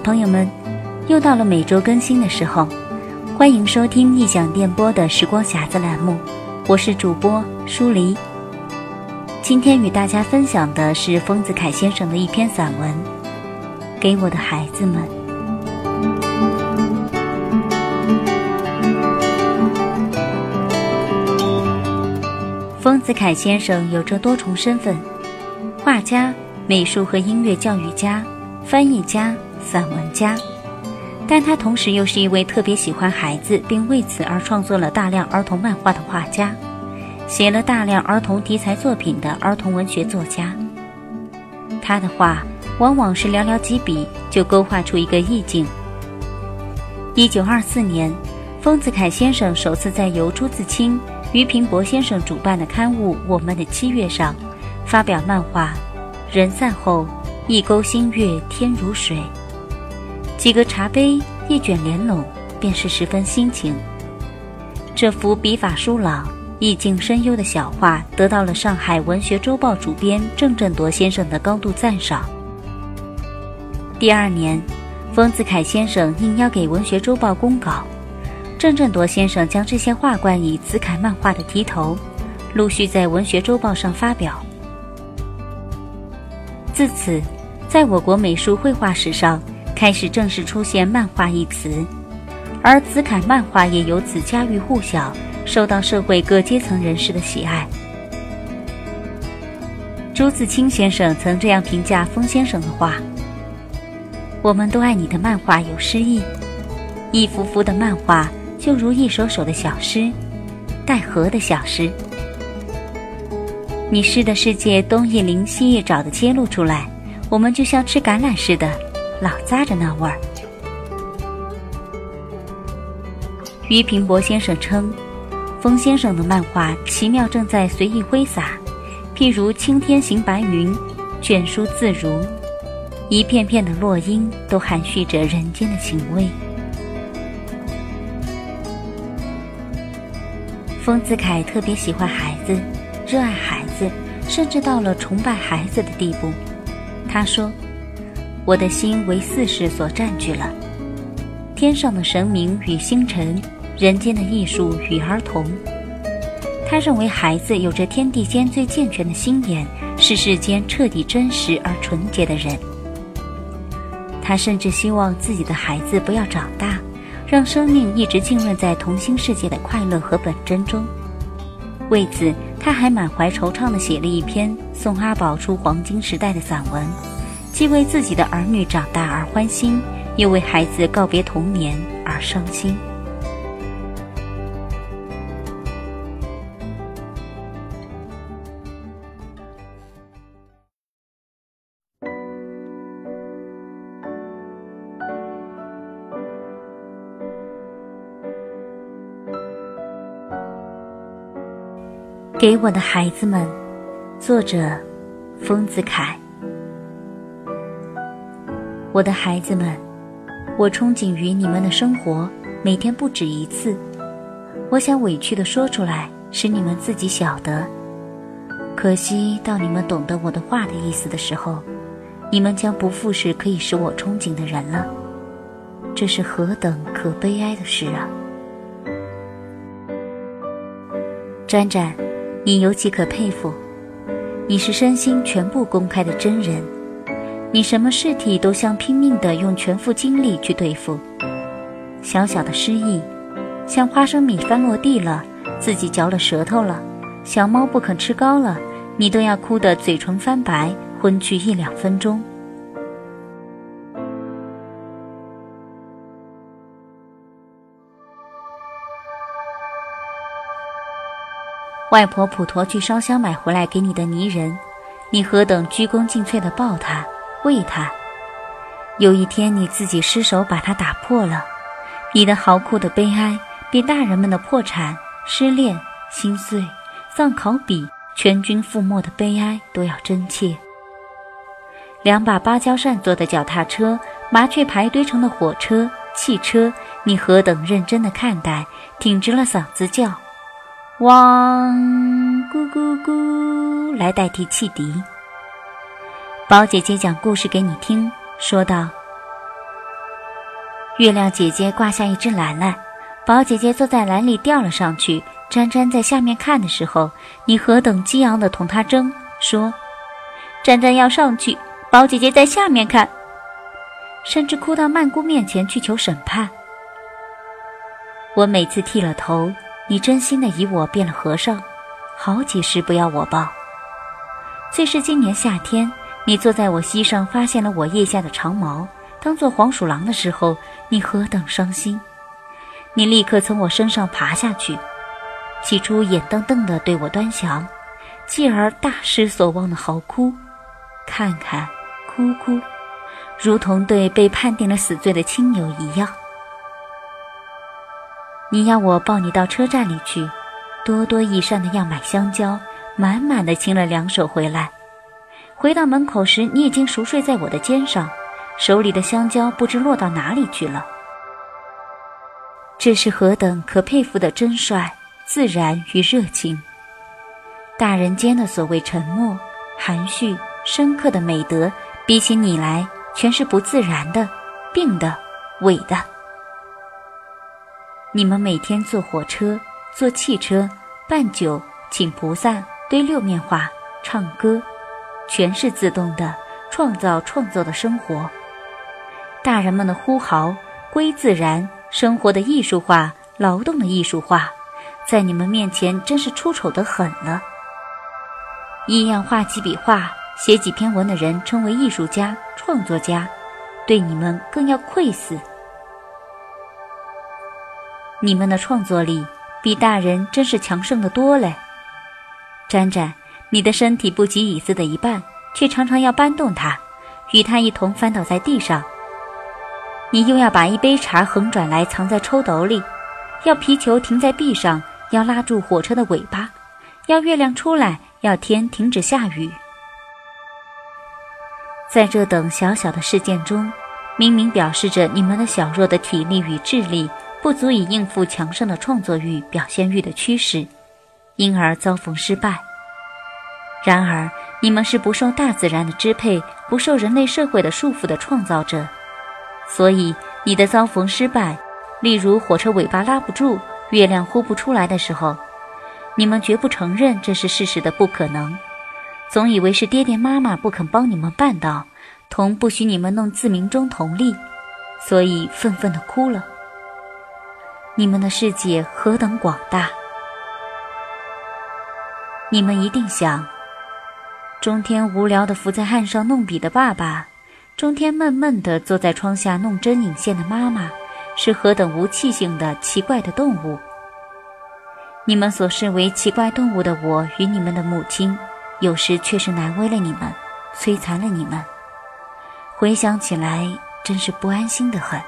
朋友们，又到了每周更新的时候，欢迎收听异想电波的时光匣子栏目，我是主播舒黎。今天与大家分享的是丰子恺先生的一篇散文《给我的孩子们》。丰子恺先生有着多重身份：画家、美术和音乐教育家、翻译家。散文家，但他同时又是一位特别喜欢孩子，并为此而创作了大量儿童漫画的画家，写了大量儿童题材作品的儿童文学作家。他的画往往是寥寥几笔就勾画出一个意境。一九二四年，丰子恺先生首次在由朱自清、俞平伯先生主办的刊物《我们的七月》上发表漫画《人散后，一钩新月天如水》。几个茶杯，一卷帘拢，便是十分心情。这幅笔法疏朗、意境深幽的小画，得到了上海文学周报主编郑振铎先生的高度赞赏。第二年，丰子恺先生应邀给文学周报公稿，郑振铎先生将这些画冠以“子恺漫画”的题头，陆续在文学周报上发表。自此，在我国美术绘画史上，开始正式出现“漫画”一词，而子恺漫画也由此家喻户晓，受到社会各阶层人士的喜爱。朱自清先生曾这样评价封先生的画：“我们都爱你的漫画有诗意，一幅幅的漫画就如一首首的小诗，带河的小诗。你诗的世界东一灵西一爪的揭露出来，我们就像吃橄榄似的。”老扎着那味儿。俞平伯先生称，风先生的漫画奇妙正在随意挥洒，譬如青天行白云，卷舒自如，一片片的落英都含蓄着人间的情味。丰子恺特别喜欢孩子，热爱孩子，甚至到了崇拜孩子的地步。他说。我的心为四世所占据了，天上的神明与星辰，人间的艺术与儿童。他认为孩子有着天地间最健全的心眼，是世间彻底真实而纯洁的人。他甚至希望自己的孩子不要长大，让生命一直浸润在童心世界的快乐和本真中。为此，他还满怀惆怅地写了一篇送阿宝出黄金时代的散文。既为自己的儿女长大而欢心，又为孩子告别童年而伤心。给我的孩子们，作者：丰子恺。我的孩子们，我憧憬于你们的生活，每天不止一次。我想委屈的说出来，使你们自己晓得。可惜到你们懂得我的话的意思的时候，你们将不复是可以使我憧憬的人了。这是何等可悲哀的事啊！沾沾，你尤其可佩服，你是身心全部公开的真人。你什么事体都想拼命的用全副精力去对付，小小的失意，像花生米翻落地了，自己嚼了舌头了，小猫不肯吃糕了，你都要哭得嘴唇翻白，昏去一两分钟。外婆普陀去烧香买回来给你的泥人，你何等鞠躬尽瘁的抱他。为他，有一天你自己失手把它打破了，你的嚎哭的悲哀比大人们的破产、失恋、心碎、丧考比、全军覆没的悲哀都要真切。两把芭蕉扇做的脚踏车，麻雀排堆成的火车、汽车，你何等认真的看待，挺直了嗓子叫，汪咕咕咕，来代替汽笛。宝姐姐讲故事给你听，说道：“月亮姐姐挂下一只篮篮，宝姐姐坐在篮里吊了上去。沾沾在下面看的时候，你何等激昂的同她争，说：“沾沾要上去，宝姐姐在下面看。”甚至哭到曼姑面前去求审判。我每次剃了头，你真心的以我变了和尚，好几时不要我抱。最是今年夏天，你坐在我膝上，发现了我腋下的长毛，当做黄鼠狼的时候，你何等伤心！你立刻从我身上爬下去。起初眼瞪瞪的对我端详，继而大失所望的嚎哭，看看，哭哭，如同对被判定了死罪的亲友一样。你要我抱你到车站里去，多多益善的要买香蕉，满满的亲了两手回来。回到门口时，你已经熟睡在我的肩上，手里的香蕉不知落到哪里去了。这是何等可佩服的真率！自然与热情，大人间的所谓沉默、含蓄、深刻的美德，比起你来，全是不自然的、病的、伪的。你们每天坐火车、坐汽车、办酒、请菩萨、堆六面画、唱歌，全是自动的创造、创作的生活。大人们的呼号归自然，生活的艺术化，劳动的艺术化。在你们面前，真是出丑的很了。一样画几笔画、写几篇文的人，称为艺术家、创作家，对你们更要愧死。你们的创作力比大人真是强盛的多嘞。沾沾，你的身体不及椅子的一半，却常常要搬动它，与它一同翻倒在地上。你又要把一杯茶横转来藏在抽斗里，要皮球停在壁上。要拉住火车的尾巴，要月亮出来，要天停止下雨。在这等小小的事件中，明明表示着你们的小弱的体力与智力不足以应付强盛的创作欲、表现欲的驱使，因而遭逢失败。然而，你们是不受大自然的支配、不受人类社会的束缚的创造者，所以你的遭逢失败，例如火车尾巴拉不住。月亮呼不出来的时候，你们绝不承认这是事实的不可能，总以为是爹爹妈妈不肯帮你们办到，同不许你们弄自鸣钟同力，所以愤愤地哭了。你们的世界何等广大！你们一定想，中天无聊地伏在岸上弄笔的爸爸，中天闷闷地坐在窗下弄针引线的妈妈。是何等无气性的奇怪的动物！你们所视为奇怪动物的我与你们的母亲，有时却是难为了你们，摧残了你们。回想起来，真是不安心的很。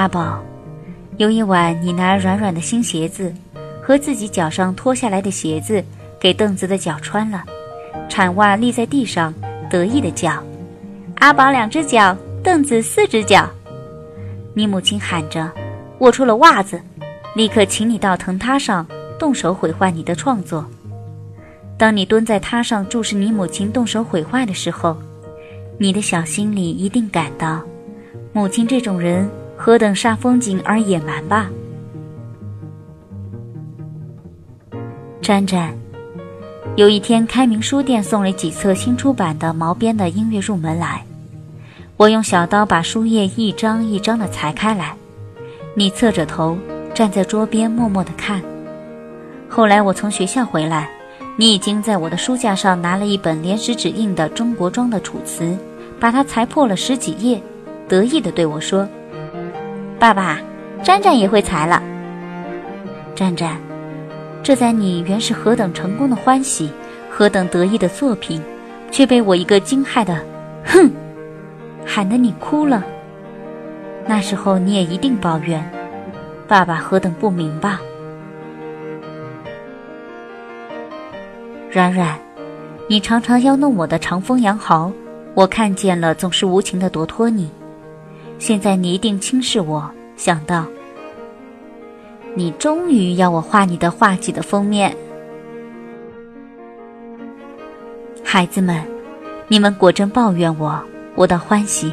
阿宝，有一晚，你拿软软的新鞋子和自己脚上脱下来的鞋子给凳子的脚穿了，铲袜立在地上，得意的叫：“阿宝两只脚，凳子四只脚。”你母亲喊着，握出了袜子，立刻请你到藤榻上动手毁坏你的创作。当你蹲在榻上注视你母亲动手毁坏的时候，你的小心里一定感到，母亲这种人。何等煞风景而野蛮吧！沾沾，有一天开明书店送了几册新出版的毛边的音乐入门来，我用小刀把书页一张一张的裁开来，你侧着头站在桌边默默的看。后来我从学校回来，你已经在我的书架上拿了一本连石纸印的中国装的《楚辞》，把它裁破了十几页，得意的对我说。爸爸，沾沾也会裁了。沾沾，这在你原是何等成功的欢喜，何等得意的作品，却被我一个惊骇的“哼”喊得你哭了。那时候你也一定抱怨，爸爸何等不明吧？软软，你常常要弄我的长风羊毫，我看见了总是无情的夺脱你。现在你一定轻视我，想到：“你终于要我画你的画集的封面。”孩子们，你们果真抱怨我，我倒欢喜。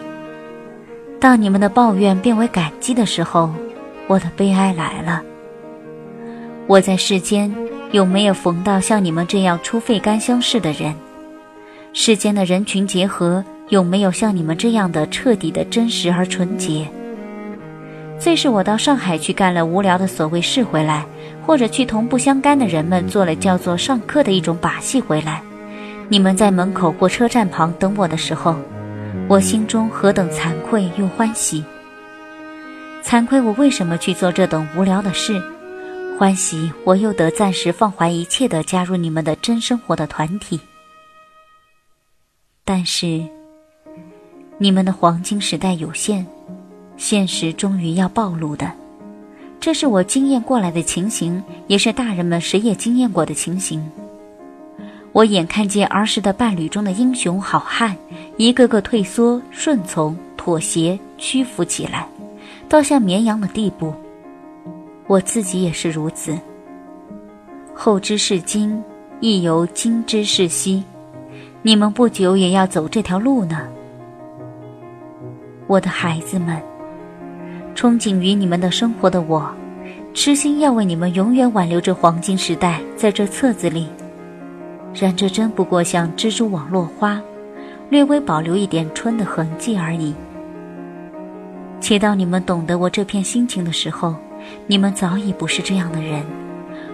当你们的抱怨变为感激的时候，我的悲哀来了。我在世间有没有逢到像你们这样出费甘相识的人？世间的人群结合有没有像你们这样的彻底的真实而纯洁？最是我到上海去干了无聊的所谓事回来，或者去同不相干的人们做了叫做上课的一种把戏回来。你们在门口或车站旁等我的时候，我心中何等惭愧又欢喜！惭愧我为什么去做这等无聊的事？欢喜，我又得暂时放怀一切的加入你们的真生活的团体。但是，你们的黄金时代有限，现实终于要暴露的，这是我经验过来的情形，也是大人们谁也经验过的情形。我眼看见儿时的伴侣中的英雄好汉，一个个退缩、顺从、妥协、屈服起来，到像绵羊的地步。我自己也是如此。后之视今，亦犹今之视昔。你们不久也要走这条路呢，我的孩子们。憧憬于你们的生活的我，痴心要为你们永远挽留这黄金时代，在这册子里。然这真不过像蜘蛛网落花，略微保留一点春的痕迹而已。且到你们懂得我这片心情的时候。你们早已不是这样的人，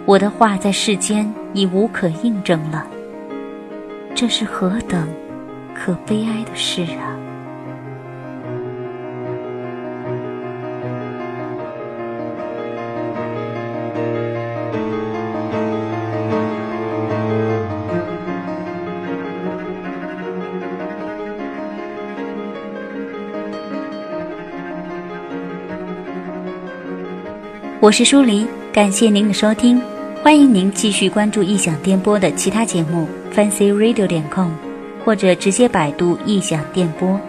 我的话在世间已无可印证了。这是何等可悲哀的事啊！我是舒黎，感谢您的收听，欢迎您继续关注异想电波的其他节目，fancyradio 点 com，或者直接百度异想电波。